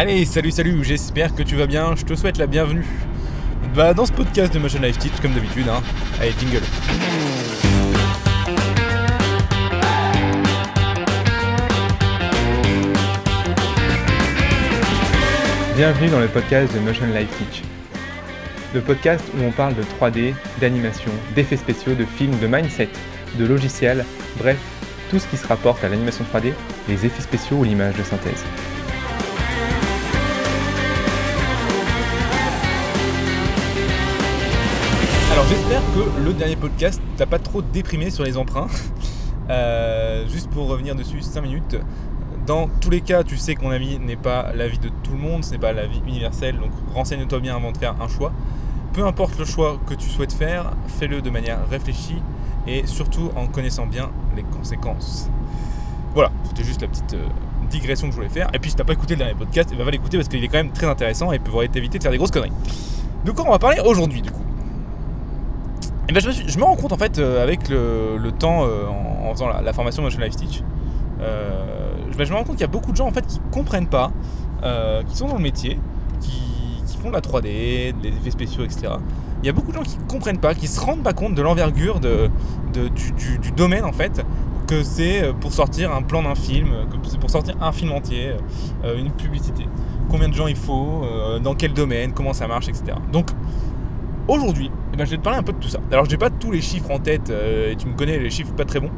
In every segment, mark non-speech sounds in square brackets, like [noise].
Allez, salut, salut, j'espère que tu vas bien, je te souhaite la bienvenue bah, dans ce podcast de Motion Life Teach, comme d'habitude. Hein. Allez, jingle. Bienvenue dans le podcast de Motion Life Teach. Le podcast où on parle de 3D, d'animation, d'effets spéciaux, de films, de mindset, de logiciels, bref, tout ce qui se rapporte à l'animation 3D, les effets spéciaux ou l'image de synthèse. Le dernier podcast t'a pas trop déprimé sur les emprunts. [laughs] Euh, juste pour revenir dessus 5 minutes. Dans tous les cas, tu sais que mon avis n'est pas l'avis de tout le monde, ce n'est pas l'avis universel, donc renseigne-toi bien avant de faire un choix. Peu importe le choix que tu souhaites faire, fais-le de manière réfléchie et surtout en connaissant bien les conséquences. Voilà, c'était juste la petite euh, digression que je voulais faire. Et puis si t'as pas écouté le dernier podcast, eh ben, va l'écouter parce qu'il est quand même très intéressant et pourrait t'éviter de faire des grosses conneries. De quoi on va parler aujourd'hui du coup? Et eh ben, je, me rends compte en fait euh, avec le, temps euh, en, faisant la, formation Motion Life Stitch, ben, je me rends compte qu'il y a beaucoup de gens en fait qui comprennent pas, qui sont dans le métier, qui, font de la 3D, des effets spéciaux, etc. Il y a beaucoup de gens qui comprennent pas, qui se rendent pas compte de l'envergure de, du, domaine en fait, que c'est pour sortir un plan d'un film, que c'est pour sortir un film entier, euh, une publicité. Combien de gens il faut, euh, dans quel domaine, comment ça marche, etc. Donc aujourd'hui, eh ben, je vais te parler un peu de tout ça. Alors je n'ai pas tous les chiffres en tête, euh, et tu me connais, les chiffres pas très bons.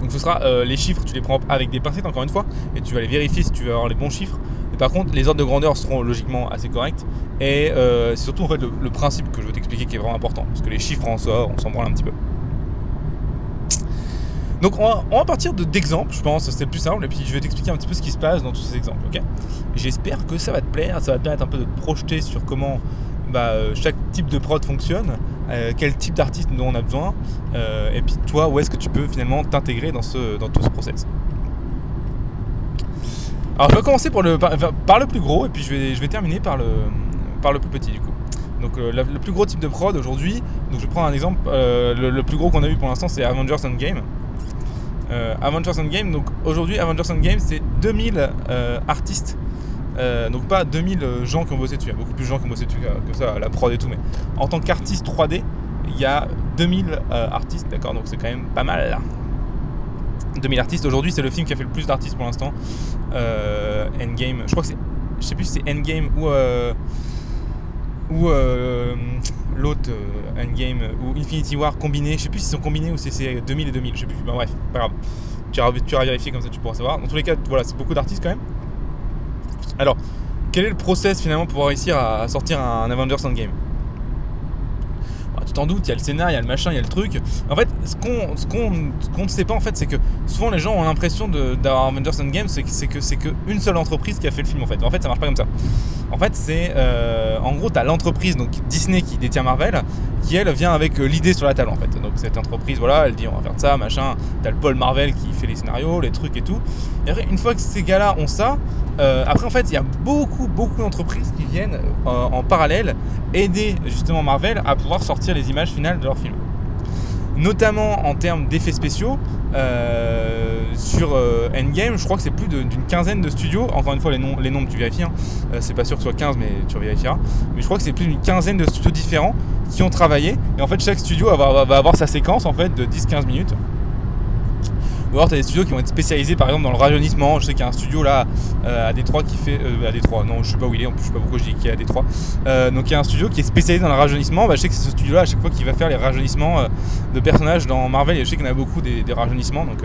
Donc ce sera les chiffres, tu les prends avec des pincettes encore une fois, et tu vas les vérifier si tu veux avoir les bons chiffres. Par contre, les ordres de grandeur seront logiquement assez corrects. Et euh, c'est surtout en fait le, principe que je veux t'expliquer qui est vraiment important. Parce que les chiffres en soi, on s'en branle un petit peu. Donc on va, partir d'exemples, je pense, c'est le plus simple, et puis je vais t'expliquer un petit peu ce qui se passe dans tous ces exemples, ok? J'espère que ça va te plaire, ça va te permettre un peu de te projeter sur comment bah, euh, chaque type de prod fonctionne, euh, quel type d'artiste dont on a besoin, et puis toi, où est-ce que tu peux finalement t'intégrer dans, dans tout ce process? Alors je vais commencer par, le, le plus gros et puis je vais, je vais terminer par le, par le plus petit du coup. Donc euh, le plus gros type de prod aujourd'hui, donc je prendre un exemple, euh, le, plus gros qu'on a vu pour l'instant c'est Avengers Endgame. Euh, Avengers Endgame, donc aujourd'hui Avengers Endgame c'est 2000 artistes, donc pas 2000 gens qui ont bossé dessus, il y a beaucoup plus de gens qui ont bossé dessus que, ça, la prod et tout, mais en tant qu'artiste 3D, il y a 2000 artistes, d'accord, donc c'est quand même pas mal là. 2000 artistes. Aujourd'hui, c'est le film qui a fait le plus d'artistes pour l'instant. Euh, Endgame, je crois que c'est. Je sais plus si c'est Endgame ou. Euh, ou euh, l'autre Endgame ou Infinity War combiné. Je sais plus si sont combinés ou si c'est 2000 et 2000. Je sais plus. bref, pas grave. Tu iras, tu vérifier comme ça, tu pourras savoir. Dans tous les cas, voilà, c'est beaucoup d'artistes quand même. Alors, quel est le process finalement pour réussir à sortir un Avengers Endgame? Tu t'en doutes, il y a le scénario, il y a le machin, il y a le truc. En fait, ce qu'on ce qu'on ne sait pas en fait, c'est que souvent les gens ont l'impression d'avoir Avengers Endgame, c'est que c'est qu'une seule entreprise qui a fait le film en fait. En fait, ça marche pas comme ça. En fait, c'est euh, en gros, tu as l'entreprise donc Disney qui détient Marvel, qui elle vient avec euh, l'idée sur la table en fait. Donc cette entreprise, voilà, elle dit on va faire ça, machin. T'as le Paul Marvel qui fait les scénarios, les trucs et tout. Et après, une fois que ces gars-là ont ça, euh, après en fait, il y a beaucoup beaucoup d'entreprises qui viennent en parallèle aider justement Marvel à pouvoir sortir les images finales de leur film. Notamment en termes d'effets spéciaux, euh, sur euh, Endgame, je crois que c'est plus d'une quinzaine de studios. Encore une fois, les noms, les noms tu vérifies. Hein. Euh, c'est pas sûr que ce soit 15, mais tu vérifieras. Mais je crois que c'est plus d'une quinzaine de studios différents qui ont travaillé. Et en fait, chaque studio va avoir sa séquence en fait de 10-15 minutes. Ou alors tu as des studios qui vont être spécialisés par exemple dans le rajeunissement. Je sais qu'il y a un studio là euh, à Détroit qui fait. Euh, à Détroit, non, je sais pas où il est, en plus je sais pas pourquoi je dis qu'il est à Détroit. Euh, donc il y a un studio qui est spécialisé dans le rajeunissement. Bah, je sais que c'est ce studio là à chaque fois qu'il va faire les rajeunissements de personnages dans Marvel. Et je sais qu'il y en a beaucoup des, rajeunissements. Donc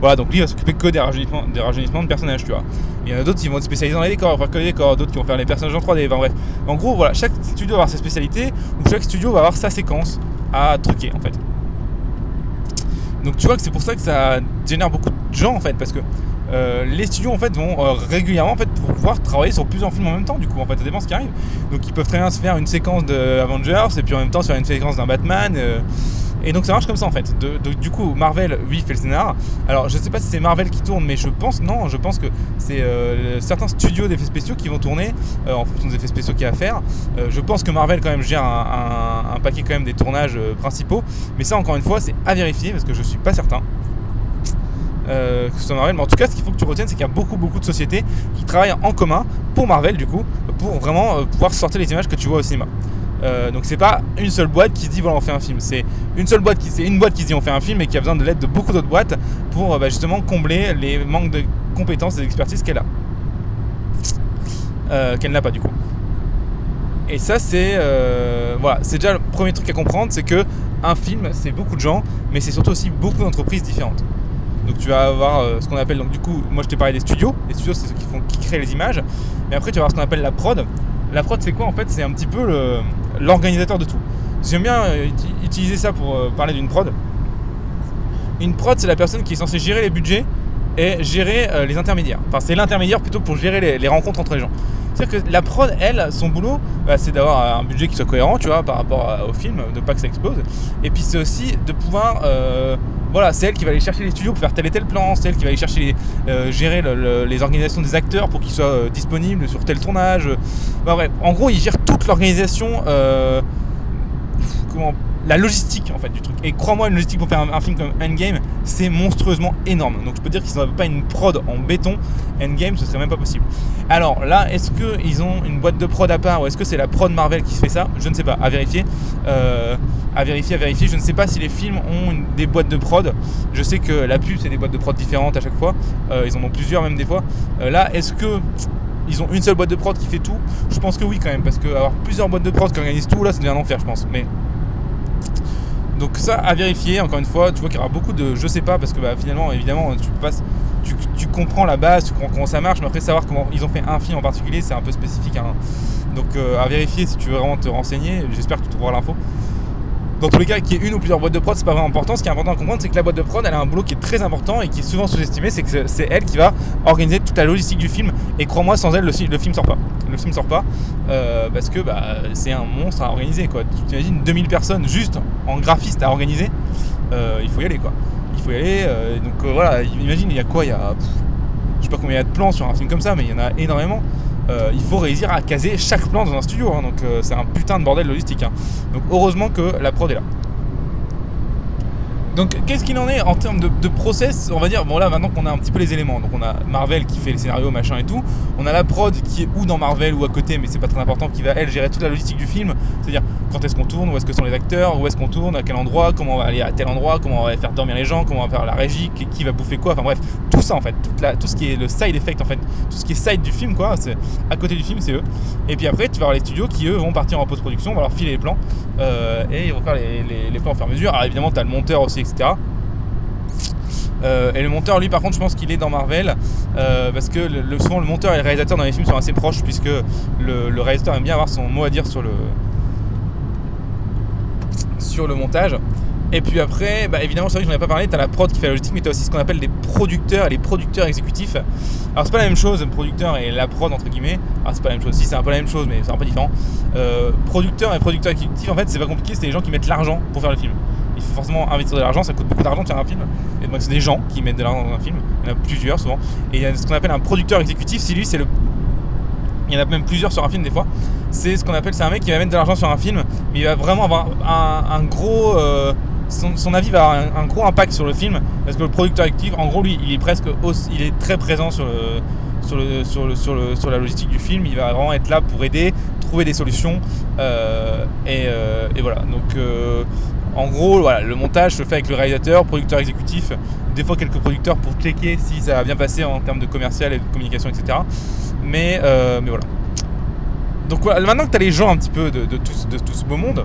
voilà, donc lui il va s'occuper que des rajeunissements, des rajeunissements de personnages, tu vois. Il y en a d'autres qui vont être spécialisés dans les décors, faire que les décors, d'autres qui vont faire les personnages en 3D. Enfin bref. En gros, voilà, chaque studio va avoir sa spécialité ou chaque studio va avoir sa séquence à truquer en fait. Donc tu vois que c'est pour ça que ça génère beaucoup de gens en fait, parce que euh, les studios en fait vont euh, régulièrement en fait pouvoir travailler sur plusieurs films en même temps du coup en fait ça dépend ce qui arrive. Donc ils peuvent très bien se faire une séquence de Avengers et puis en même temps se faire une séquence d'un Batman euh, et donc ça marche comme ça en fait. du coup, Marvel, lui, fait le scénar. Alors je sais pas si c'est Marvel qui tourne, mais je pense, non, je pense que c'est euh, certains studios d'effets spéciaux qui vont tourner euh, en fonction des effets spéciaux qu'il y a à faire. Euh, je pense que Marvel quand même gère un, paquet quand même des tournages principaux. Mais ça, encore une fois, c'est à vérifier parce que je suis pas certain. que ce soit Marvel. Mais en tout cas, ce qu'il faut que tu retiennes, c'est qu'il y a beaucoup, beaucoup de sociétés qui travaillent en commun pour Marvel, du coup, pour vraiment pouvoir sortir les images que tu vois au cinéma. Euh, donc c'est pas une seule boîte qui se dit voilà on fait un film, c'est une seule boîte qui c'est une boîte qui se dit on fait un film et qui a besoin de l'aide de beaucoup d'autres boîtes pour bah, justement combler les manques de compétences et d'expertise qu'elle a, euh, qu'elle n'a pas du coup. Et ça c'est euh, voilà c'est déjà le premier truc à comprendre, c'est que un film c'est beaucoup de gens, mais c'est surtout aussi beaucoup d'entreprises différentes. Donc tu vas avoir euh, ce qu'on appelle donc du coup moi je t'ai parlé des studios, les studios c'est ceux qui font qui créent les images, mais après tu vas avoir ce qu'on appelle la prod. La prod c'est quoi? En fait C'est un petit peu le l'organisateur de tout. J'aime bien euh, uti- utiliser ça pour euh, parler d'une prod. Une prod, c'est la personne qui est censée gérer les budgets et gérer euh, les intermédiaires. Enfin, c'est l'intermédiaire plutôt pour gérer les, rencontres entre les gens. C'est-à-dire que la prod, elle, son boulot, bah, c'est d'avoir un budget qui soit cohérent, tu vois, par rapport au film, de pas que ça explose. Et puis c'est aussi de pouvoir, voilà, c'est elle qui va aller chercher les studios pour faire tel et tel plan, c'est elle qui va aller chercher, les, euh, gérer le- le- les organisations des acteurs pour qu'ils soient euh, disponibles sur tel tournage. Bah, bref, en gros, il gère toute l'organisation, euh, comment, la logistique en fait du truc. Et crois-moi, une logistique pour faire un, film comme Endgame, c'est monstrueusement énorme. Donc je peux dire qu'ils n'avaient pas une prod en béton, Endgame, ce serait même pas possible. Alors là, est-ce qu'ils ont une boîte de prod à part ou est-ce que c'est la prod Marvel qui fait ça? Je ne sais pas, à vérifier. Euh, à vérifier, à vérifier. Je ne sais pas si les films ont des boîtes de prod. Je sais que la pub, c'est des boîtes de prod différentes à chaque fois. Euh, ils en ont plusieurs même des fois. Euh, là, est-ce que ils ont une seule boîte de prod qui fait tout? Je pense que oui quand même, parce que avoir plusieurs boîtes de prod qui organisent tout, là, ça devient un enfer, je pense. Mais donc ça à vérifier, encore une fois, tu vois qu'il y aura beaucoup de je sais pas parce que bah, finalement évidemment tu passes tu, comprends la base, tu comprends comment ça marche, mais après savoir comment ils ont fait un film en particulier, c'est un peu spécifique. hein. Donc euh, à vérifier si tu veux vraiment te renseigner, j'espère que tu trouveras l'info. Dans tous les cas, qu'il y ait une ou plusieurs boîtes de prod, c'est pas vraiment important. Ce qui est important à comprendre, c'est que la boîte de prod, elle a un boulot qui est très important et qui est souvent sous-estimé. C'est que c'est elle qui va organiser toute la logistique du film. Et crois-moi, sans elle, le, fi- le film sort pas. Le film sort pas euh, parce que bah, c'est un monstre à organiser. Tu t'imagines 2000 personnes juste en graphiste à organiser. Euh, il faut y aller quoi. Il faut y aller. euh, donc voilà, imagine, il y a quoi Il y a. je sais pas combien il y a de plans sur un film comme ça, mais il y en a énormément. Il faut réussir à caser chaque plan dans un studio, hein, donc c'est un putain de bordel logistique. hein. Donc heureusement que la prod est là. Donc qu'est-ce qu'il en est en termes de, process On va dire, bon là maintenant qu'on a un petit peu les éléments, donc on a Marvel qui fait le scénario, machin et tout, on a la prod qui est ou dans Marvel ou à côté, mais c'est pas très important, qui va elle gérer toute la logistique du film, c'est-à-dire quand est-ce qu'on tourne, où est-ce que sont les acteurs, où est-ce qu'on tourne, à quel endroit, comment on va aller à tel endroit, comment on va faire dormir les gens, comment on va faire la régie, qui, va bouffer quoi, enfin bref, tout ça en fait, tout ce qui est le side effect en fait, tout ce qui est side du film quoi, c'est à côté du film c'est eux. Et puis après tu vas avoir les studios qui eux vont partir en post-production, on va leur filer les plans euh, et ils vont faire les, les- les plans au fur et à mesure. Alors évidemment tu as le monteur aussi etc. Euh, et le monteur, lui, par contre, je pense qu'il est dans Marvel euh, parce que le, souvent le monteur et le réalisateur dans les films sont assez proches puisque le, réalisateur aime bien avoir son mot à dire sur le sur le montage. Et puis après, bah, évidemment, c'est vrai que j'en ai pas parlé, tu as la prod qui fait la logistique, mais tu as aussi ce qu'on appelle les producteurs et les producteurs exécutifs. Alors, c'est pas la même chose, le producteur et la prod, entre guillemets. Ah, c'est pas la même chose, si, c'est un peu la même chose, mais c'est un peu différent. Euh, producteur et producteur exécutif, en fait, c'est pas compliqué, c'est les gens qui mettent l'argent pour faire le film. Il faut forcément investir de l'argent, ça coûte beaucoup d'argent de faire un film. Et donc, c'est des gens qui mettent de l'argent dans un film. Il y en a plusieurs souvent. Et il y a ce qu'on appelle un producteur exécutif, si lui, c'est le il y en a même plusieurs sur un film des fois. C'est ce qu'on appelle, c'est un mec qui va mettre de l'argent sur un film, mais il va vraiment avoir un, gros. euh, son, avis va avoir un, gros impact sur le film, parce que le producteur actif, en gros, lui, il est presque, aussi- il est très présent sur le, sur le, sur le, sur la logistique du film. Il va vraiment être là pour aider, trouver des solutions, euh, et, euh, et voilà. Donc, en gros, voilà, le montage se fait avec le réalisateur, producteur exécutif, des fois quelques producteurs pour checker si ça va bien passer en termes de commercial et de communication, etc. Mais, euh, mais voilà. Donc voilà, maintenant que tu as les gens un petit peu de, tout, ce- beau monde,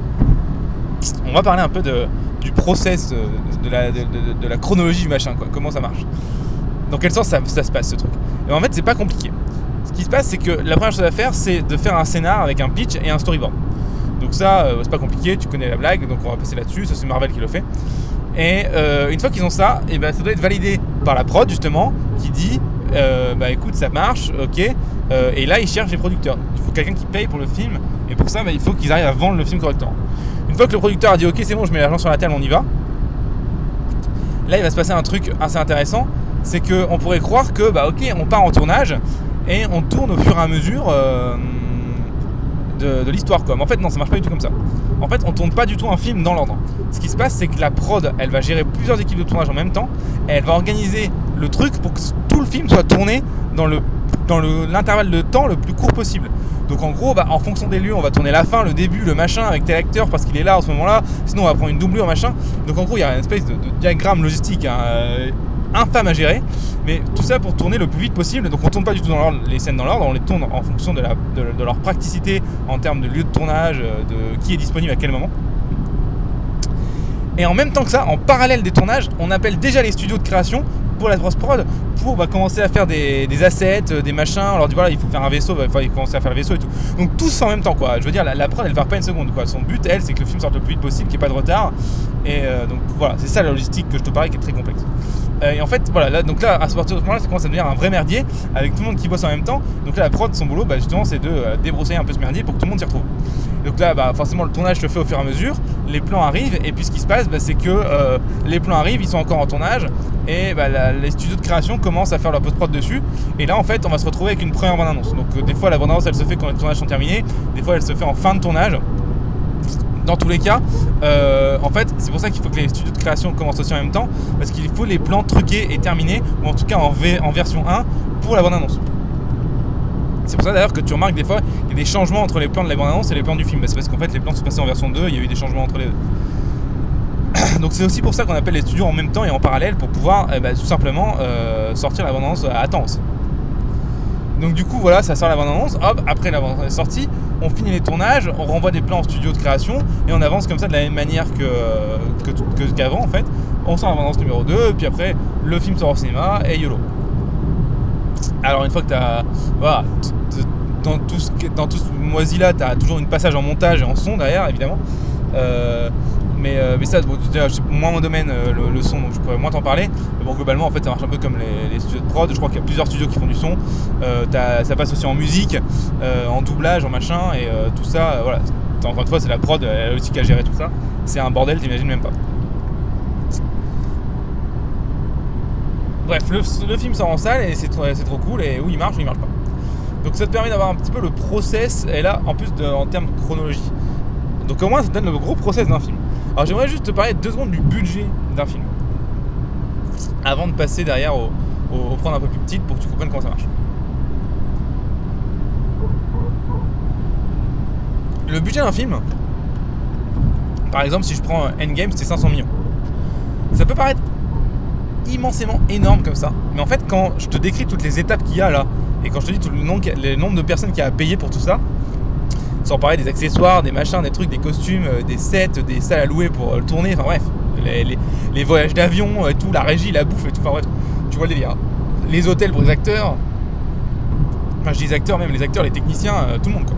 on va parler un peu du process, de la, chronologie du machin, quoi, comment ça marche. Dans quel sens ça, se passe ce truc en fait, c'est pas compliqué. Ce qui se passe, c'est que la première chose à faire, c'est de faire un scénar avec un pitch et un storyboard. Donc ça, euh, c'est pas compliqué, tu connais la blague, donc on va passer là-dessus, ça c'est Marvel qui le fait. Et euh, une fois qu'ils ont ça, et ben, ça doit être validé par la prod justement, qui dit euh, bah écoute ça marche, ok. Et là ils cherchent les producteurs. Il faut quelqu'un qui paye pour le film, et pour ça bah, il faut qu'ils arrivent à vendre le film correctement. Une fois que le producteur a dit ok c'est bon, je mets l'argent sur la table, on y va. Là il va se passer un truc assez intéressant, c'est qu'on pourrait croire que bah ok on part en tournage et on tourne au fur et à mesure. De, l'histoire quoi. Mais en fait non ça marche pas du tout comme ça. En fait on tourne pas du tout un film dans l'ordre. Ce qui se passe c'est que la prod elle va gérer plusieurs équipes de tournage en même temps et elle va organiser le truc pour que tout le film soit tourné dans le dans l'intervalle de temps le plus court possible. Donc en gros, bah, en fonction des lieux, on va tourner la fin, le début, le machin avec tel acteur parce qu'il est là en ce moment-là. Sinon, on va prendre une doublure, machin. Donc en gros, il y a une espèce de, diagramme logistique hein, euh, infâme à gérer. Mais tout ça pour tourner le plus vite possible. Donc on tourne pas du tout dans les scènes dans l'ordre, on les tourne en fonction de, leur praticité en termes de lieu de tournage, euh, de qui est disponible à quel moment. Et en même temps que ça, en parallèle des tournages, on appelle déjà les studios de création pour la post-prod pour bah, commencer à faire des, assets, euh, des machins. On leur dit voilà, il faut faire un vaisseau, il faut commencer à faire le vaisseau et tout. Donc tous en même temps quoi. Je veux dire, la, prod elle part pas une seconde quoi. Son but, elle, c'est que le film sorte le plus vite possible, qu'il n'y ait pas de retard. Et euh, donc voilà, c'est ça la logistique que je te parlais qui est très complexe. Euh, et en fait, voilà, là, donc là, à ce moment-là, ça commence à devenir un vrai merdier avec tout le monde qui bosse en même temps. Donc là, la prod, son boulot, bah, justement, c'est de débroussailler un peu ce merdier pour que tout le monde s'y retrouve. Donc là, bah, forcément, le tournage se fait au fur et à mesure. Les plans arrivent, et puis ce qui se passe, bah, c'est que les plans arrivent, ils sont encore en tournage, et bah, les studios de création commencent à faire leur post-prod dessus. Et là, en fait, on va se retrouver avec une première bande-annonce. Donc, euh, des fois, la bande-annonce, elle se fait quand les tournages sont terminés. Des fois, elle se fait en fin de tournage. Dans tous les cas, euh, en fait, c'est pour ça qu'il faut que les studios de création commencent aussi en même temps, parce qu'il faut les plans truqués et terminés, ou en tout cas en, v, en version 1 pour la bande-annonce. C'est pour ça d'ailleurs que tu remarques des fois il y a des changements entre les plans de la bande-annonce et les plans du film. C'est parce qu'en fait les plans sont passés en version 2, il y a eu des changements entre les deux. [coughs] Donc c'est aussi pour ça qu'on appelle les studios en même temps et en parallèle pour pouvoir eh ben, tout simplement euh, sortir la bande-annonce à temps Donc du coup voilà, ça sort la bande-annonce, hop, après la est sortie, on finit les tournages, on renvoie des plans en studio de création et on avance comme ça de la même manière que, qu'avant en fait. On sort la bande-annonce numéro 2, puis après le film sort au cinéma et YOLO. Alors une fois que tu as... Voilà, dans tout ce, dans tout ce moisi là, tu as toujours une passage en montage et en son derrière évidemment. Euh, mais, euh, mais ça, c'est moins mon domaine, euh, le, son, donc je pourrais moins t'en parler. Mais bon, globalement, en fait, ça marche un peu comme les, studios de prod. Je crois qu'il y a plusieurs studios qui font du son. Euh, ça passe aussi en musique, en doublage, en machin, et tout ça, voilà. Encore une fois, c'est la prod, elle a aussi qu'à gérer tout ça. C'est un bordel, t'imagines même pas. Bref, le, film sort en salle et c'est trop, trop, cool, et où il marche ou il marche pas. Donc ça te permet d'avoir un petit peu le process, et là, en plus en termes de chronologie. Donc au moins, ça te donne le gros process d'un film. Alors j'aimerais juste te parler deux secondes du budget d'un film. Avant de passer derrière au, prendre un peu plus petite pour que tu comprennes comment ça marche. Le budget d'un film, par exemple si je prends Endgame, c'était 500 millions. Ça peut paraître immensément énorme comme ça, mais en fait quand je te décris toutes les étapes qu'il y a là, et quand je te dis le nombre, le nombre de personnes qui a à payer pour tout ça, sans parler des accessoires, des machins, des trucs, des costumes, euh, des sets, des salles à louer pour le tourner, enfin bref, les, voyages d'avion, euh, tout, la régie, la bouffe et tout, enfin bref, tu vois le délire. Les hôtels pour les acteurs, enfin je dis les acteurs même, les acteurs, les techniciens, euh, tout le monde quoi.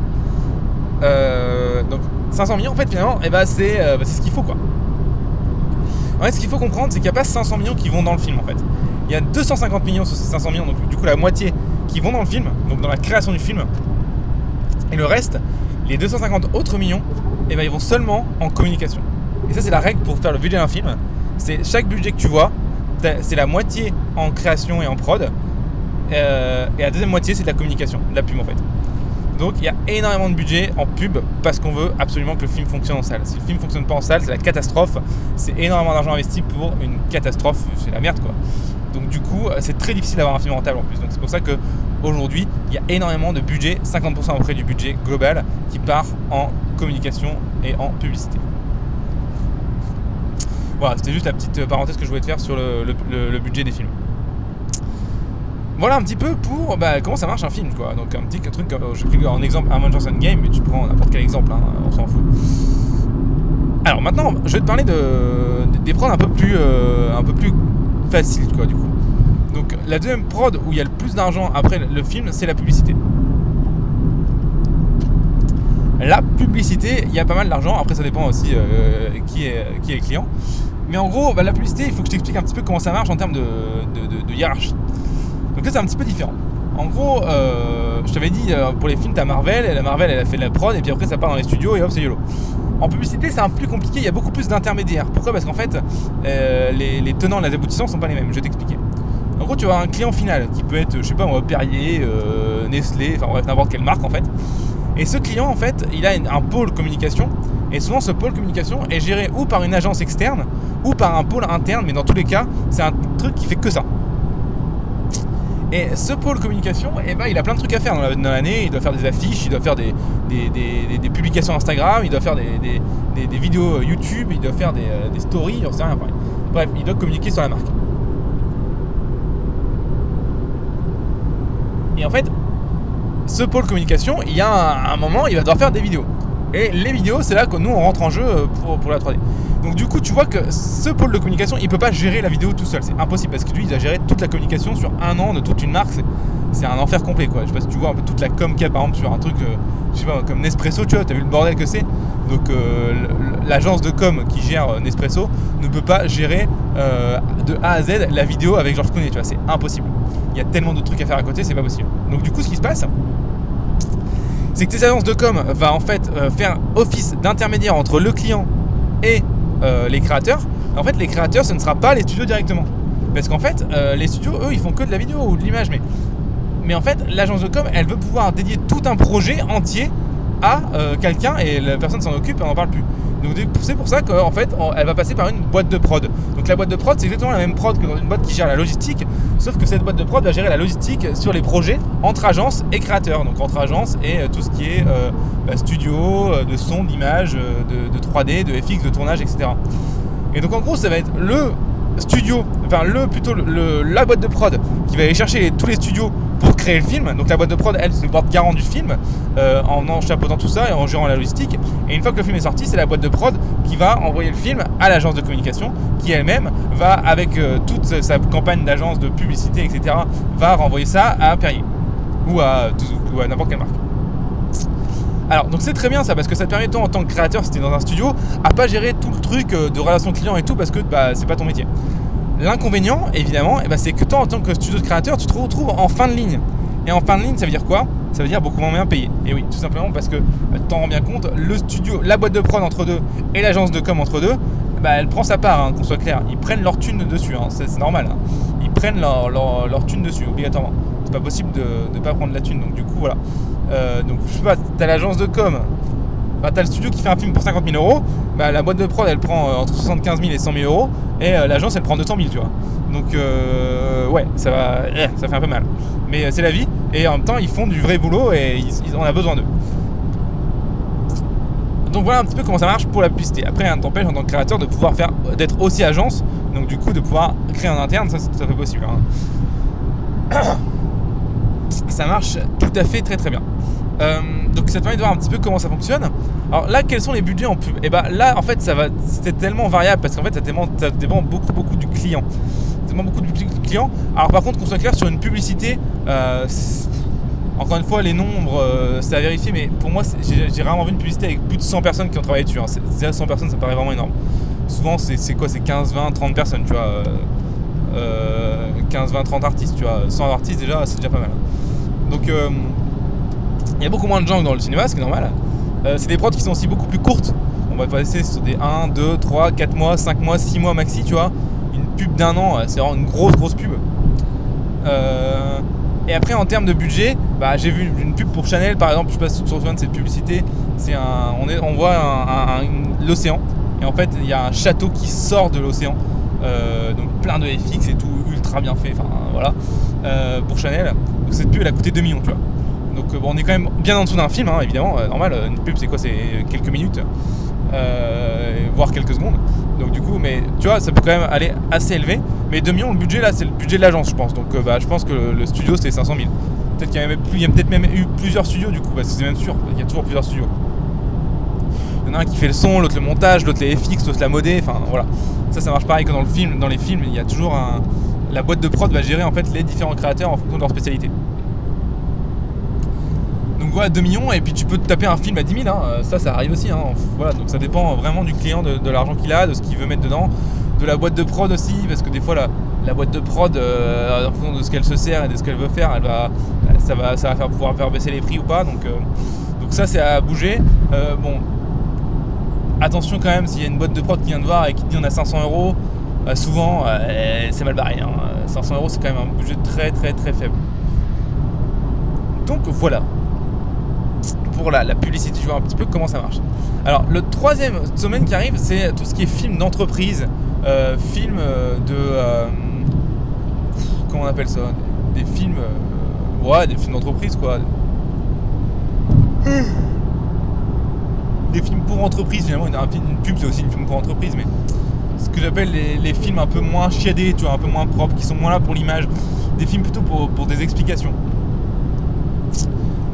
donc 500 millions en fait finalement, eh ben, c'est bah, ce qu'il faut quoi. En fait ce qu'il faut comprendre c'est qu'il n'y a pas 500 millions qui vont dans le film en fait. Il y a 250 millions sur ces 500 millions, donc du coup la moitié qui vont dans le film, donc dans la création du film. Et le reste, les 250 autres millions, eh ben, ils vont seulement en communication. Et ça, c'est la règle pour faire le budget d'un film. C'est chaque budget que tu vois, c'est la moitié en création et en prod. Euh, et la deuxième moitié, c'est de la communication, de la pub en fait. Donc il y a énormément de budget en pub parce qu'on veut absolument que le film fonctionne en salle. Si le film ne fonctionne pas en salle, c'est la catastrophe. C'est énormément d'argent investi pour une catastrophe. C'est la merde quoi. Donc du coup, c'est très difficile d'avoir un film rentable en plus. Donc c'est pour ça que aujourd'hui, il y a énormément de budget, 50% auprès du budget global, qui part en communication et en publicité. Voilà, c'était juste la petite parenthèse que je voulais te faire sur le, budget des films. Voilà un petit peu pour bah, comment ça marche un film quoi. Donc un petit truc, j'ai pris en exemple Avengers Game, mais tu prends n'importe quel exemple, hein, on s'en fout. Alors maintenant, je vais te parler de, des prods un peu plus, euh, un peu plus faciles quoi du coup. Donc la deuxième prod où il y a le plus d'argent après le film, c'est la publicité. La publicité, il y a pas mal d'argent. Après, ça dépend aussi euh, qui, est, qui est client. Mais en gros, bah, la publicité, il faut que je t'explique un petit peu comment ça marche en termes de, hiérarchie. Donc là, c'est un petit peu différent. En gros, euh, je t'avais dit, euh, pour les films, t'as Marvel, et la Marvel, elle a fait la prod, et puis après, ça part dans les studios, et hop, c'est YOLO. En publicité, c'est un peu plus compliqué, il y a beaucoup plus d'intermédiaires. Pourquoi? Parce qu'en fait, les, les, tenants et les aboutissants sont pas les mêmes. Je vais t'expliquer. En gros, tu as un client final qui peut être, je sais pas, Perrier, euh, Nestlé, enfin bref, n'importe quelle marque en fait. Et ce client, en fait, il a un pôle communication. Et souvent, ce pôle communication est géré ou par une agence externe ou par un pôle interne. Mais dans tous les cas, c'est un truc qui fait que ça. Et ce pôle communication, eh ben, il a plein de trucs à faire dans la- dans l'année. Il doit faire des affiches, il doit faire des, publications Instagram, il doit faire des, vidéos YouTube, il doit faire des, euh, stories, j'en sais rien. Bref. Il doit communiquer sur la marque. Et en fait, ce pôle communication, il y a un moment, il va devoir faire des vidéos. Et les vidéos, c'est là que nous, on rentre en jeu euh, pour, la 3D. Donc du coup, tu vois que ce pôle de communication, il peut pas gérer la vidéo tout seul. C'est impossible parce que lui, il a géré toute la communication sur un an de toute une marque. C'est- un enfer complet, quoi. Je sais pas si tu vois un peu toute la com qu'il y a, par exemple, sur un truc, euh, je sais pas, comme Nespresso, tu vois, t'as vu le bordel que c'est? Donc euh, l'agence de com qui gère Nespresso ne peut pas gérer de A à Z la vidéo avec Georges Clooney, tu vois, c'est impossible. Il y a tellement de trucs à faire à côté, c'est pas possible. Donc du coup, ce qui se passe, c'est que tes agences de com va en fait euh, faire office d'intermédiaire entre le client et euh, les créateurs. En fait, les créateurs, ce ne sera pas les studios directement. Parce qu'en fait, euh, les studios, eux, ils font que de la vidéo ou de l'image. Mais, mais en fait, l'agence de com, elle veut pouvoir dédier tout un projet entier à euh, quelqu'un et la personne s'en occupe et on n'en parle plus. C'est pour ça qu'en fait, elle va passer par une boîte de prod. Donc la boîte de prod, c'est exactement la même prod que dans une boîte qui gère la logistique, sauf que cette boîte de prod va gérer la logistique sur les projets entre agences et créateurs. Donc entre agences et euh, tout ce qui est euh, bah, studio, de son, d'image, de, de 3D, de FX, de tournage, etc. Et donc en gros, ça va être le studio, enfin le plutôt le- la boîte de prod qui va aller chercher tous les studios pour créer le film. Donc la boîte de prod, elle, c'est le porte-garant du film euh, en en chapeautant tout ça et en gérant la logistique. Et une fois que le film est sorti, c'est la boîte de prod qui va envoyer le film à l'agence de communication qui elle-même va, avec euh, toute sa- campagne d'agence de publicité, etc., va renvoyer ça à Perrier ou à, ou à n'importe quelle marque. Alors, donc c'est très bien ça parce que ça te permet, toi, en tant que créateur, si tu es dans un studio, à pas gérer tout le truc euh, de relation client et tout parce que bah, c'est pas ton métier. L'inconvénient, évidemment, eh ben, c'est que toi, en tant que studio de créateur, tu te retrouves en fin de ligne. Et en fin de ligne, ça veut dire quoi? Ça veut dire beaucoup moins bien payé. Et oui, tout simplement parce que euh, t'en rends bien compte, le studio, la boîte de prod entre deux et l'agence de com entre deux, bah, elle prend sa part, hein, qu'on soit clair. Ils prennent leur thune dessus, hein, c'est normal. hein. Ils prennent leur, leur, leur thune dessus, obligatoirement. C'est pas possible de ne pas prendre la thune. Donc du coup, voilà. Euh, donc je sais pas, t'as l'agence de com, bah, t'as le studio qui fait un film pour 50 000 euros, bah, la boîte de prod elle prend euh, entre 75 000 et 100 000 euros, et euh, l'agence elle prend 200 000, tu vois. Donc euh, ouais, ça va, eh, ça fait un peu mal. Mais c'est la vie, et en même temps ils font du vrai boulot et on a besoin d'eux. Donc voilà un petit peu comment ça marche pour la publicité. Après, rien ne t'empêche en tant que créateur de pouvoir faire, d'être aussi agence, donc du coup de pouvoir créer en interne, ça c'est tout à fait possible. hein. [coughs] ça marche tout à fait très très bien. Euh, donc ça te permet de voir un petit peu comment ça fonctionne. Alors là, quels sont les budgets en pub? Et bah là, en fait, ça va, c'est tellement variable parce qu'en fait, ça dépend, ça dépend beaucoup beaucoup du client. Ça dépend beaucoup du client. Alors par contre, qu'on soit clair sur une publicité, euh, encore une fois, les nombres, euh, c'est à vérifier, mais pour moi, j'ai rarement vu une publicité avec plus de 100 personnes qui ont travaillé dessus. hein. C'est- Déjà 100 personnes, ça paraît vraiment énorme. Souvent, c'est quoi? C'est 15, 20, 30 personnes, tu vois. euh, euh, 15, 20, 30 artistes, tu vois. 100 artistes, déjà, c'est déjà pas mal. Donc, euh, il y a beaucoup moins de gens dans le cinéma, ce qui est normal. Euh, c'est des prods qui sont aussi beaucoup plus courtes. On va passer sur des 1, 2, 3, 4 mois, 5 mois, 6 mois maxi, tu vois. Une pub d'un an, euh, c'est vraiment une grosse, grosse pub. Euh, et après, en termes de budget, bah, j'ai vu une pub pour Chanel, par exemple. Je sais pas si tu te souviens de cette publicité. C'est un, on, est, on voit une- l'océan. Et en fait, il y a un château qui sort de l'océan. Donc plein de FX et tout, ultra bien fait. Enfin, voilà. Pour Chanel. Donc cette pub, elle a coûté 2 millions, tu vois. Donc euh, bon, on est quand même bien en dessous d'un film, hein, évidemment. Euh, normal, une pub, c'est quoi? C'est quelques minutes, euh, voire quelques secondes. Donc du coup, mais tu vois, ça peut quand même aller assez élevé. Mais 2 millions, le budget là, c'est le budget de l'agence, je pense. Donc euh, bah, je pense que le, studio, c'était 500 000. Peut-être qu'il y a, peut-être même eu plusieurs studios du coup, parce que c'est même sûr, il y a toujours plusieurs studios. Il y en a un qui fait le son, l'autre le montage, l'autre les FX, l'autre la modé, enfin voilà. Ça, ça marche pareil que dans le film. Dans les films, il y a toujours un. La boîte de prod va gérer en fait les différents créateurs en fonction de leur spécialité. Donc voilà, 2 millions, et puis tu peux te taper un film à 10 000, hein. Euh, ça, ça arrive aussi. hein. Voilà, donc ça dépend vraiment du client, de, l'argent qu'il a, de ce qu'il veut mettre dedans, de la boîte de prod aussi, parce que des fois, la, la boîte de prod, euh, en fonction de ce qu'elle se sert et de ce qu'elle veut faire, elle va, ça, va, ça va faire pouvoir faire baisser les prix ou pas. Donc, euh, donc ça, c'est à bouger. Euh, bon, attention quand même, s'il y a une boîte de prod qui vient de voir et qui dit on a 500 euros, euh, souvent, euh, c'est mal barré. hein. 500 euros, c'est quand même un budget très très très faible. Donc voilà pour la, publicité, tu vois un petit peu comment ça marche. Alors, le troisième domaine qui arrive, c'est tout ce qui est film d'entreprise, euh, film euh, de. euh, comment on appelle ça? Des films, ouais, des films d'entreprise quoi. Des films pour entreprise, finalement, une, une pub c'est aussi une film pour entreprise, mais ce que j'appelle les, films un peu moins chiadés, tu vois, un peu moins propres, qui sont moins là pour l'image, des films plutôt pour des explications.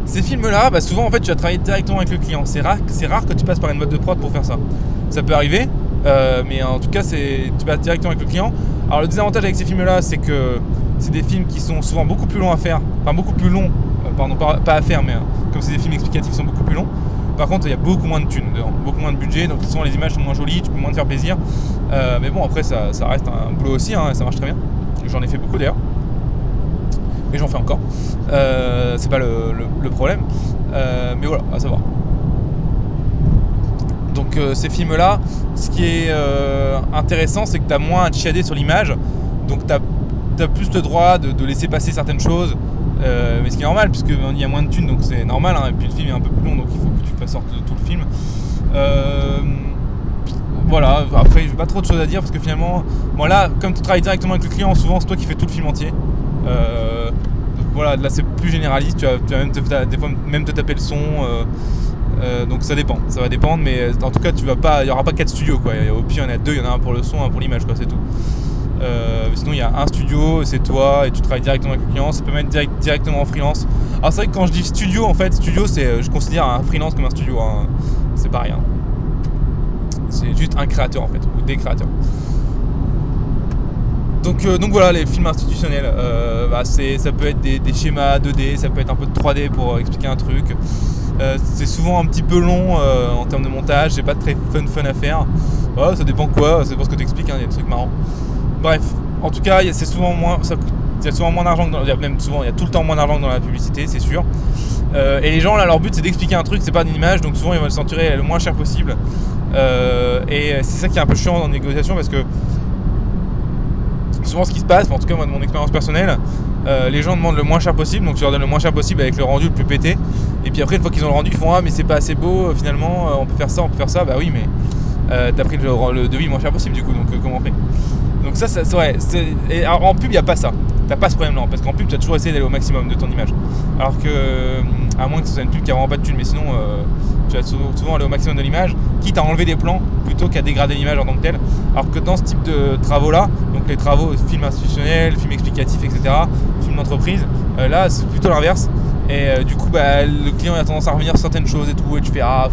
Ces films-là, bah souvent en fait tu vas travailler directement avec le client. C'est rare, c'est rare que tu passes par une mode de prod pour faire ça. Ça peut arriver, euh, mais en tout cas c'est tu passes directement avec le client. Alors le désavantage avec ces films-là, c'est que c'est des films qui sont souvent beaucoup plus longs à faire, enfin beaucoup plus longs, euh, pardon, pas, à faire, mais euh, comme c'est des films explicatifs, ils sont beaucoup plus longs. Par contre, il y a beaucoup moins de thunes dedans, beaucoup moins de budget, donc souvent les images sont moins jolies, tu peux moins te faire plaisir. mais bon, après ça, reste un boulot aussi, hein, ça marche très bien. J'en ai fait beaucoup d'ailleurs et j'en fais encore. Euh, c'est pas le, problème. Euh, mais voilà, à savoir. Donc euh, ces films-là, ce qui est intéressant, c'est que tu as moins à chiader sur l'image. Donc tu as, plus le droit de, laisser passer certaines choses. mais ce qui est normal, puisqu'il y a moins de thunes, donc c'est normal. Hein. et puis le film est un peu plus long, donc il faut que tu fasses sortir tout le film. voilà, après j'ai pas trop de choses à dire parce que finalement, voilà, comme tu travailles directement avec le client, souvent c'est toi qui fais tout le film entier. Euh, voilà, là c'est plus généraliste, tu vas, même te, des fois même taper le son. Euh, euh, donc ça dépend, ça va dépendre, mais en tout cas tu vas pas, il y aura pas quatre studios quoi. Au pire il y en a deux, il y en a un pour le son, un pour l'image quoi, c'est tout. sinon il y a un studio, c'est toi et tu travailles directement avec le client. Ça peut mettre directement en freelance. Alors c'est vrai que quand je dis studio en fait, studio c'est, je considère un freelance comme un studio, hein. c'est pas rien. C'est juste un créateur en fait ou des créateurs. Euh, donc, voilà, les films institutionnels, euh, bah, ça peut être des, schémas 2D, ça peut être un peu de 3D pour expliquer un truc. Euh, c'est souvent un petit peu long en termes de montage, c'est pas très fun fun à faire. ça dépend quoi, c'est pour ce que tu expliques, hein, il y a des trucs marrants. Bref, en tout cas, c'est souvent moins, il y a souvent moins d'argent, même souvent, il y a tout le temps moins d'argent dans la publicité, c'est sûr. et les gens là, leur but c'est d'expliquer un truc, c'est pas une image, donc souvent ils veulent s'enturer le moins cher possible. et c'est ça qui est un peu chiant dans les négociations parce que ce qui se passe, en tout cas moi de mon expérience personnelle, euh, les gens demandent le moins cher possible, donc tu leur donnes le moins cher possible avec le rendu le plus pété. Et puis après, une fois qu'ils ont le rendu, ils font Ah, mais c'est pas assez beau, euh, finalement, euh, on peut faire ça, on peut faire ça. Bah oui, mais t'as pris le, devis le moins cher possible du coup, donc comment on fait? Donc ça, ça ouais, en pub, il n'y a pas ça. T'as pas ce problème-là, parce qu'en pub, tu as toujours essayé d'aller au maximum de ton image. Alors que, à moins que ce soit une pub qui a vraiment pas de thune, mais sinon, tu vas souvent aller au maximum de l'image, quitte à enlever des plans plutôt qu'à dégrader l'image en tant que telle. Alors que dans ce type de travaux-là, donc les travaux, films institutionnels, films explicatifs, etc., films d'entreprise, euh, là c'est plutôt l'inverse. Et euh, du coup, bah, le client a tendance à revenir sur certaines choses et tout, et tu fais ah,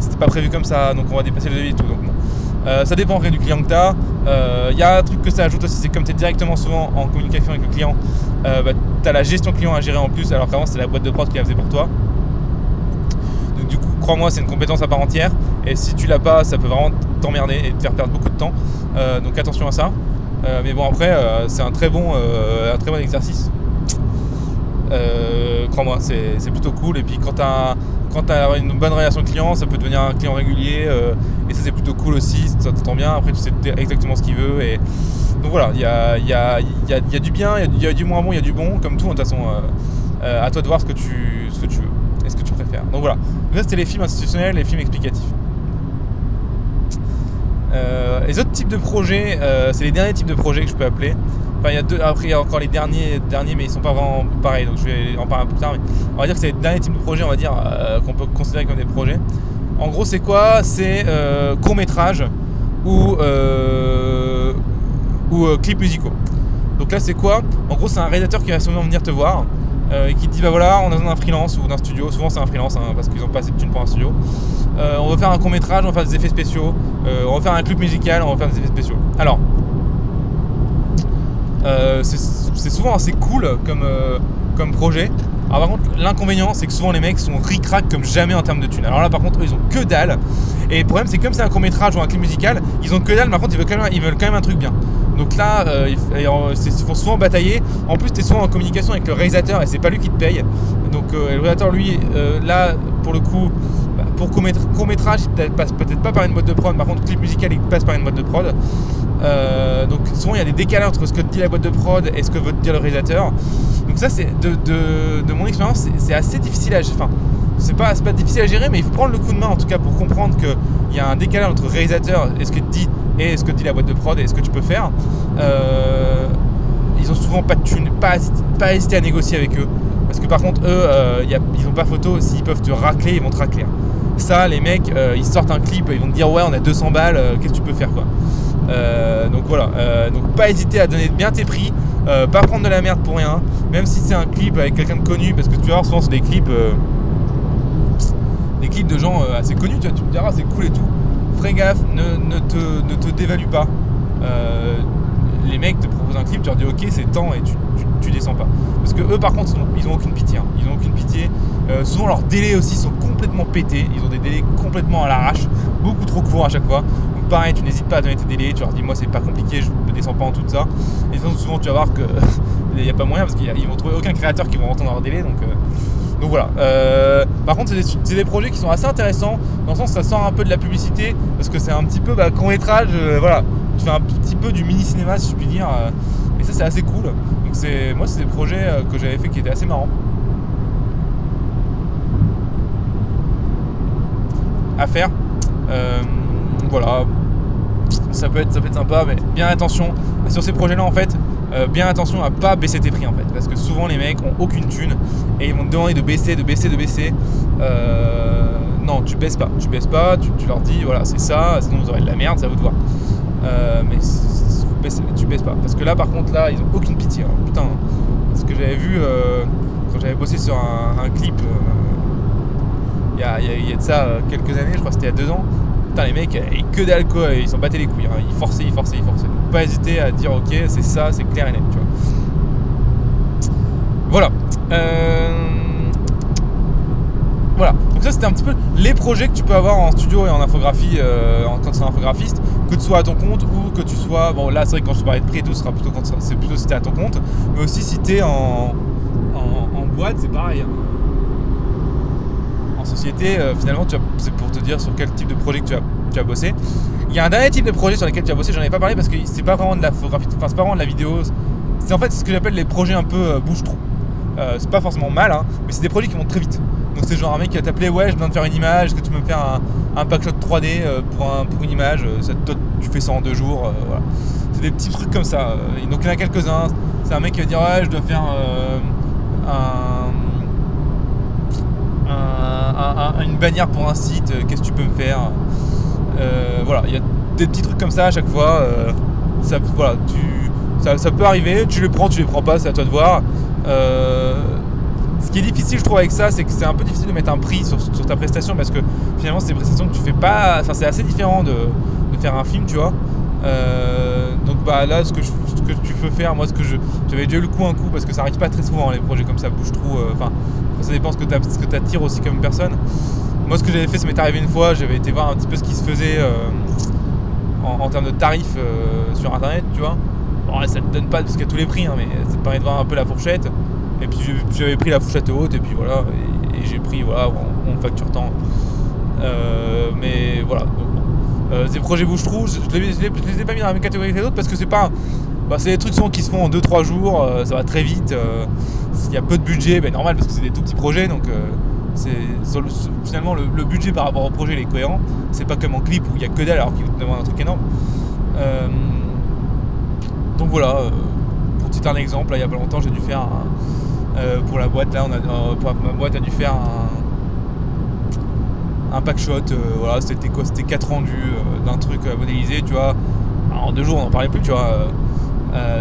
c'était pas prévu comme ça, donc on va dépasser le devis et tout. Euh, ça dépend du client que tu as. Il y a un truc que ça ajoute aussi, c'est comme tu es directement souvent en communication avec le client, bah, tu as la gestion client à gérer en plus, alors qu'avant c'était la boîte de prod qui la faisait pour toi crois-moi, c'est une compétence à part entière. Et si tu l'as pas, ça peut vraiment t'emmerder et te faire perdre beaucoup de temps. Euh, donc attention à ça. Euh, mais bon, après, euh, c'est un un très bon exercice. Crois-moi, c'est plutôt cool. Et puis quand tu as, as une bonne relation client, ça peut devenir un client régulier. et ça, c'est plutôt cool aussi. Ça t'entend bien. Après, tu sais exactement ce qu'il veut. Et donc voilà, il y a, y, a, y a, du bien, il y, a du moins bon, il y a du bon. Comme tout, de toute façon, à toi de voir ce que tu, ce que tu veux et ce que tu préfères. Donc voilà. Là, c'était les films institutionnels, les films explicatifs. Euh, les autres types de projets, euh, c'est les derniers types de projets que je peux appeler. Enfin, il y a deux, après, il y a encore les derniers, derniers, mais ils sont pas vraiment pareils, donc je vais en parler plus tard. Mais on va dire que c'est les derniers types de projets, on va dire, euh, qu'on peut considérer comme des projets. En gros, c'est quoi? C'est court métrage ou, ou clips musicaux. Donc là, c'est quoi? En gros, c'est un réalisateur qui va souvent venir te voir euh, qui te dit bah voilà on a besoin d'un freelance ou d'un studio, souvent c'est un freelance hein, parce qu'ils ont pas assez de thunes pour un studio. Euh, on veut faire un court métrage, on va faire des effets spéciaux, euh, on va faire un clip musical, on va faire des effets spéciaux. Alors c'est souvent assez cool comme, comme projet. Alors par contre l'inconvénient c'est que souvent les mecs sont ric comme jamais en termes de thunes. Alors là par contre eux ils ont que dalle. Et le problème c'est que comme c'est un court métrage ou un clip musical, ils ont que dalle, mais par contre ils veulent quand même, ils veulent quand même un truc bien. Donc là, euh, ils font souvent batailler. En plus, tu es souvent en communication avec le réalisateur et c'est pas lui qui te paye. Donc euh, le réalisateur, lui, euh, là, pour le coup, pour court métrage, il passe peut-être pas par une boîte de prod. Par contre, clip musical, il passe par une boîte de prod. donc souvent, il y a des décalages entre ce que dit la boîte de prod et ce que veut dire le réalisateur. Donc ça, c'est de, mon expérience, c'est assez difficile à gérer. Enfin, c'est pas, difficile à gérer, mais il faut prendre le coup de main en tout cas pour comprendre qu'il y a un décalage entre réalisateur et ce que dit et ce que dit la boîte de prod et ce que tu peux faire. Euh, ils ont souvent pas de thunes, pas, pas hésiter à négocier avec eux. Parce que par contre, eux, euh, ils ont pas photo, s'ils peuvent te racler, ils vont te racler. Ça, les mecs, euh, ils sortent un clip, ils vont te dire ouais, on a 200 balles, euh, qu'est-ce que tu peux faire quoi. donc voilà, donc pas hésiter à donner bien tes prix, pas prendre de la merde pour rien, même si c'est un clip avec quelqu'un de connu, parce que tu vas voir souvent c'est des clips, des clips de gens assez connus, tu, vois, tu me diras c'est cool et tout. Fais gaffe, ne, te, ne te dévalue pas les mecs te proposent un clip, tu leur dis ok c'est temps et tu, tu, descends pas. Parce que eux par contre ils ont, aucune pitié. Hein. Ils ont aucune pitié. Euh, souvent leurs délais aussi sont complètement pétés. Ils ont des délais complètement à l'arrache, beaucoup trop courts à chaque fois. Donc pareil, tu n'hésites pas à donner tes délais, tu leur dis moi c'est pas compliqué, je ne descends pas en tout ça. Et souvent tu vas voir qu'il [laughs] n'y a pas moyen parce qu'ils vont trouver aucun créateur qui vont entendre leur délai. Donc, euh, donc voilà. Euh, par contre, c'est des, projets qui sont assez intéressants dans le sens ça sort un peu de la publicité parce que c'est un petit peu bah, métrage. voilà, tu fais un petit peu du mini cinéma si je puis dire. Euh, et ça c'est assez cool. Donc c'est moi c'est des projets euh, que j'avais fait qui étaient assez marrants. À faire. Euh, voilà. Ça peut, être, ça peut être sympa, mais bien attention. Sur ces projets-là, en fait, bien attention à pas baisser tes prix, en fait. Parce que souvent, les mecs ont aucune thune et ils vont te demander de baisser, de baisser, de baisser. non, tu baisses pas. Tu baisses pas, tu, leur dis, voilà, c'est ça, sinon vous aurez de la merde, à vous de voir. Euh, mais tu baisses pas. Parce que là, par contre, là, ils ont aucune pitié. Hein. Putain, ce que j'avais vu euh, quand j'avais bossé sur un, clip euh, il y, y, a, de ça quelques années, je crois que c'était il y a deux ans. Putain, les mecs, ils que d'alcool, ils s'en battaient les couilles. Hein. Ils forçaient, ils forçaient, ils forçaient. Donc, pas hésiter à dire, ok, c'est ça, c'est clair et net, tu vois. Voilà. Voilà. Donc ça c'était un petit peu les projets que tu peux avoir en studio et en infographie quand tu es infographiste que tu sois à ton compte ou que tu sois. Bon, là, c'est vrai que quand je parlais de prix et tout, ce sera plutôt quand c'est plutôt si t'es à ton compte, mais aussi si t'es en, en, boîte, c'est pareil. Hein. En société, euh, finalement, c'est pour te dire sur quel type de projet que tu as, tu as bossé. Il y a un dernier type de projet sur lequel tu as bossé, j'en ai pas parlé parce que c'est pas vraiment de la photographie, enfin, c'est pas vraiment de la vidéo. C'est en fait ce que j'appelle les projets un peu euh, bouche-trou. Euh, c'est pas forcément mal, hein, mais c'est des projets qui vont très vite. Donc c'est genre un mec qui va t'appeler, ouais, je viens de faire une image, est-ce que tu peux me faire un, un packshot 3D euh, pour, un, pour une image euh, ça, toi, tu fais ça en deux jours. Euh, voilà. C'est des petits trucs comme ça. donc il y en a quelques-uns. C'est un mec qui va dire, ouais, je dois faire un, une bannière pour un site, qu'est-ce que tu peux me faire Voilà, il y a des petits trucs comme ça à chaque fois. ça, voilà, ça, ça, peut arriver, tu les prends, tu les prends pas, c'est à toi de voir. Ce qui est difficile, je trouve, avec ça, c'est que c'est un peu difficile de mettre un prix sur, ta prestation parce que finalement, c'est des prestations que tu fais pas. Enfin, c'est assez différent de, faire un film, tu vois. Euh, donc, bah là, ce que, que tu peux faire, moi, ce que j'avais déjà eu le coup un coup parce que ça arrive pas très souvent, les projets comme ça, bouge trop. Euh, enfin, ça dépend ce que tu attires aussi comme personne. Moi, ce que j'avais fait, ça m'est arrivé une fois, j'avais été voir un petit peu ce qui se faisait euh, en, termes de tarifs sur internet, tu vois. Bon, ça te donne pas parce a tous les prix, hein, mais ça te permet de voir un peu la fourchette. Et puis j'avais pris la fourchette haute et puis voilà, et, j'ai pris voilà, on, facture tant. Euh, mais voilà. Euh, ces projets bouche-trou, je, les, les ai pas mis dans la même catégorie que les autres parce que c'est pas. Bah, c'est des trucs qui se font en 2-3 jours, euh, ça va très vite. S'il y a peu de budget, ben normal parce que c'est des tout petits projets donc finalement le, budget par rapport au projet il est cohérent. C'est pas comme en clip où il y a que dalle alors qu'il vous demande un truc énorme. donc voilà, pour citer un exemple, il y a pas longtemps j'ai dû faire un, euh, pour la boîte, là, on a, euh, pour ma boîte a dû faire un, pack shot. Euh, voilà, c'était C'était 4 rendus d'un truc modélisé, tu vois. en deux jours, on n'en parlait plus, tu vois.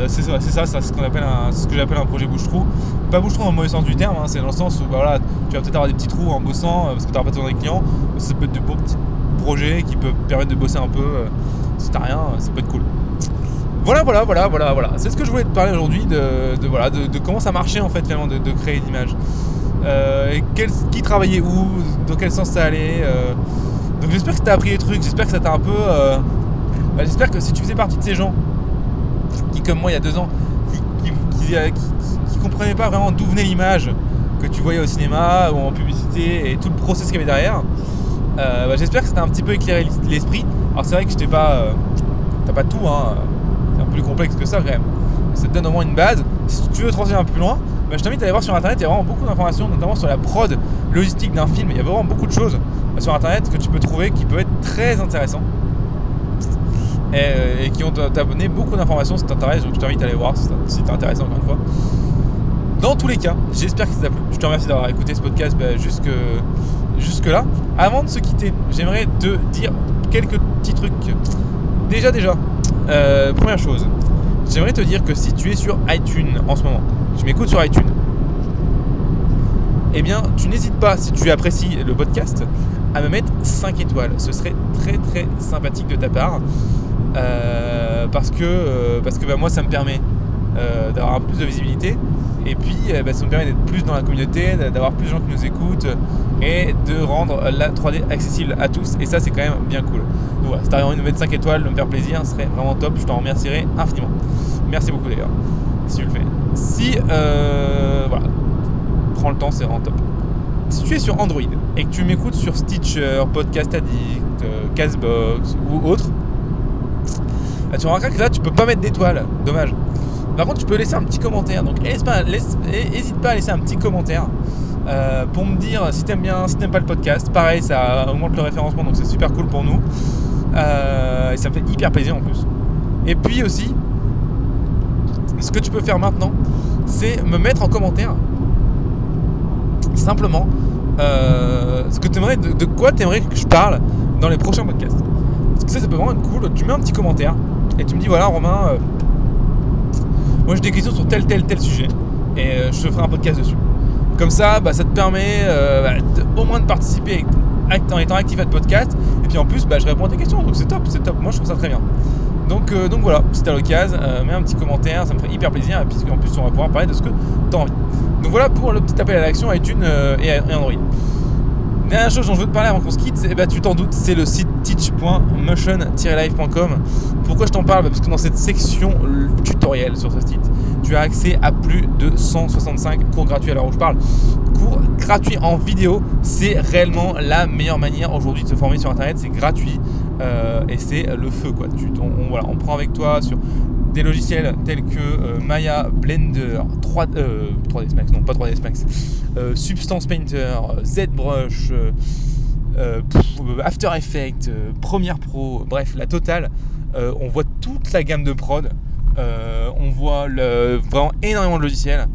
c'est ça, c'est ça, ce, qu'on appelle ce que j'appelle un projet bouche-trou. Pas bouche-trou dans le mauvais sens du terme, hein, c'est dans le sens où bah, voilà, tu vas peut-être avoir des petits trous en bossant parce que tu n'auras pas besoin des clients. Ça peut être de beaux petits projets qui peuvent permettre de bosser un peu. si t'as rien, ça peut être cool. Voilà, voilà, voilà, voilà, voilà. C'est ce que je voulais te parler aujourd'hui de, voilà, de, comment ça marchait en fait finalement de, créer une image. Euh, et qui travaillait où, dans quel sens ça allait. Euh. Donc j'espère que tu as appris des trucs, j'espère que ça t'a un peu. Euh, bah, j'espère que si tu faisais partie de ces gens qui, comme moi il y a deux ans, qui, qui, comprenaient pas vraiment d'où venait l'image que tu voyais au cinéma ou en publicité et tout le process qu'il y avait derrière, bah, j'espère que ça t'a un petit peu éclairé l'esprit. Alors c'est vrai que je pas. T'as pas tout, hein plus complexe que ça quand même. Ça te donne au moins une base. Si tu veux te renseigner un peu plus loin, bah, je t'invite à aller voir sur internet, il y a vraiment beaucoup d'informations, notamment sur la prod logistique d'un film. Il y a vraiment beaucoup de choses sur internet que tu peux trouver qui peuvent être très intéressants. et, qui ont abonné beaucoup d'informations si t'intéresse, donc je t'invite à aller voir si t'es intéressé encore une fois. Dans tous les cas, j'espère que ça t'a plu. Je te remercie d'avoir écouté ce podcast bah, jusque, jusque là. Avant de se quitter, j'aimerais te dire quelques petits trucs. Déjà, déjà, euh, première chose, j'aimerais te dire que si tu es sur iTunes en ce moment, tu m'écoutes sur iTunes, eh bien, tu n'hésites pas, si tu apprécies le podcast, à me mettre 5 étoiles. Ce serait très très sympathique de ta part. Euh, parce que, euh, parce que bah, moi, ça me permet d'avoir un peu plus de visibilité et puis, euh, bah, ça nous permet d'être plus dans la communauté, d'avoir plus de gens qui nous écoutent et de rendre la 3D accessible à tous. Et ça, c'est quand même bien cool. Donc voilà, si envie de mettre 5 étoiles, de me faire plaisir, ce serait vraiment top. Je t'en remercierai infiniment. Merci beaucoup d'ailleurs, si tu le fais. Si, euh, voilà, prends le temps, c'est vraiment top. Si tu es sur Android et que tu m'écoutes sur Stitcher, Podcast Addict, euh, Castbox ou autre, bah, tu remarqueras que là, tu peux pas mettre d'étoiles. Dommage. Par contre, tu peux laisser un petit commentaire. Donc, n'hésite pas, à laisser un petit commentaire euh, pour me dire si t'aimes bien, si t'aimes pas le podcast. Pareil, ça augmente le référencement, donc c'est super cool pour nous. Euh, et ça me fait hyper plaisir en plus. Et puis aussi, ce que tu peux faire maintenant, c'est me mettre en commentaire simplement euh, ce que aimerais, de, de quoi t'aimerais que je parle dans les prochains podcasts. Parce que ça, ça peut vraiment être cool. Tu mets un petit commentaire et tu me dis voilà, Romain moi j'ai des questions sur tel tel tel sujet et euh, je te ferai un podcast dessus. Comme ça, bah, ça te permet euh, bah, au moins de participer en étant actif à ce podcast. Et puis en plus, bah, je réponds à tes questions. Donc c'est top, c'est top. Moi je trouve ça très bien. Donc, euh, voilà, si t'as l'occasion, mets un petit commentaire, ça me ferait hyper plaisir. Et puis en plus, on va pouvoir parler de ce que t'as envie. Donc voilà pour le petit appel à l'action iTunes et Android. Dernière chose dont je veux te parler avant qu'on se quitte, eh ben, tu t'en doutes, c'est le site teach.motion-live.com. Pourquoi je t'en parle? Parce que dans cette section tutoriel sur ce site, tu as accès à plus de 165 cours gratuits. Alors où je parle? Cours gratuits en vidéo, c'est réellement la meilleure manière aujourd'hui de se former sur Internet. C'est gratuit euh, et c'est le feu. Quoi. Voilà, on prend avec toi sur des logiciels tels que euh, Maya, Blender, 3, euh, ds Max, non pas 3ds Max, euh, Substance Painter, ZBrush, After Effects, Premiere Pro, bref, la totale. on voit toute la gamme de prod. on voit le, vraiment énormément de logiciels.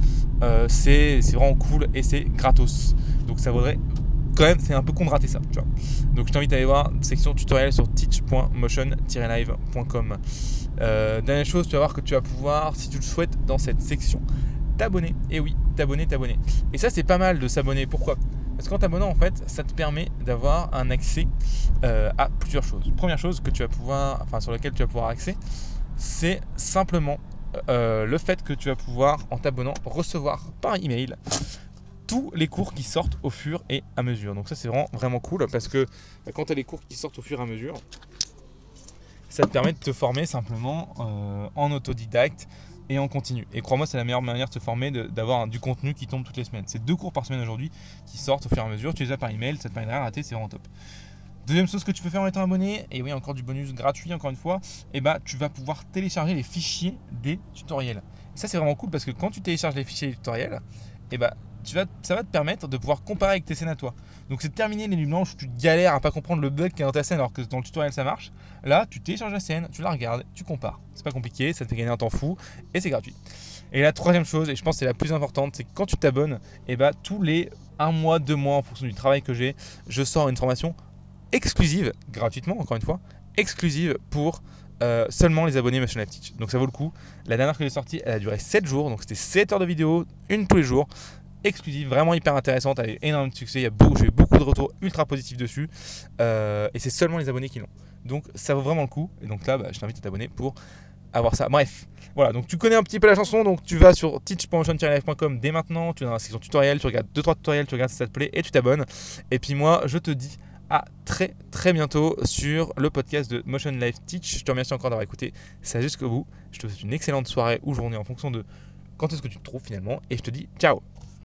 c'est vraiment cool et c'est gratos. Donc ça vaudrait quand même, c'est un peu con de rater ça. Tu vois. Donc je t'invite à aller voir section tutoriel sur teach.motion-live.com. Euh, dernière chose, tu vas voir que tu vas pouvoir, si tu le souhaites, dans cette section, t'abonner. Et oui, t'abonner, t'abonner. Et ça, c'est pas mal de s'abonner. Pourquoi? Parce qu'en t'abonnant, en fait, ça te permet d'avoir un accès euh, à plusieurs choses. Première chose que tu vas pouvoir, enfin sur laquelle tu vas pouvoir accès, c'est simplement euh, le fait que tu vas pouvoir, en t'abonnant, recevoir par email tous les cours qui sortent au fur et à mesure. Donc ça c'est vraiment vraiment cool parce que bah, quand tu as les cours qui sortent au fur et à mesure, ça te permet de te former simplement euh, en autodidacte et en continu. Et crois-moi, c'est la meilleure manière de se former, d'avoir du contenu qui tombe toutes les semaines. C'est deux cours par semaine aujourd'hui qui sortent au fur et à mesure. Tu les as par email, ça te permet de rater, c'est vraiment top. Deuxième chose que tu peux faire en étant abonné, et oui, encore du bonus gratuit, encore une fois, et eh bah, tu vas pouvoir télécharger les fichiers des tutoriels. Et ça, c'est vraiment cool parce que quand tu télécharges les fichiers des tutoriels, et ça va te permettre de pouvoir comparer avec tes scènes à toi. Donc c'est terminer les nuits blanches où tu galères à pas comprendre le bug qui est dans ta scène alors que dans le tutoriel ça marche. Là, tu télécharges la scène, tu la regardes, tu compares. C'est pas compliqué, ça te fait gagner un temps fou et c'est gratuit. Et la troisième chose, et je pense que c'est la plus importante, c'est que quand tu t'abonnes, eh bah, tous les un mois, deux mois, en fonction du travail que j'ai, je sors une formation exclusive, gratuitement encore une fois, exclusive pour euh, seulement les abonnés Life Teach. Donc ça vaut le coup. La dernière que j'ai sortie, elle a duré 7 jours, donc c'était 7 heures de vidéo, une tous les jours exclusive, vraiment hyper intéressante, elle a eu énormément de succès, j'ai eu beaucoup de retours ultra positifs dessus, euh, et c'est seulement les abonnés qui l'ont. Donc ça vaut vraiment le coup, et donc là, bah, je t'invite à t'abonner pour avoir ça. Bref, voilà, donc tu connais un petit peu la chanson, donc tu vas sur teach.motion-live.com dès maintenant, tu vas dans la section tutoriel, tu regardes 2-3 tutoriels, tu regardes si ça te plaît, et tu t'abonnes. Et puis moi, je te dis à très très bientôt sur le podcast de Motion Live Teach. Je te remercie encore d'avoir écouté ça jusqu'au bout. Je te souhaite une excellente soirée ou journée en fonction de quand est-ce que tu te trouves finalement. Et je te dis ciao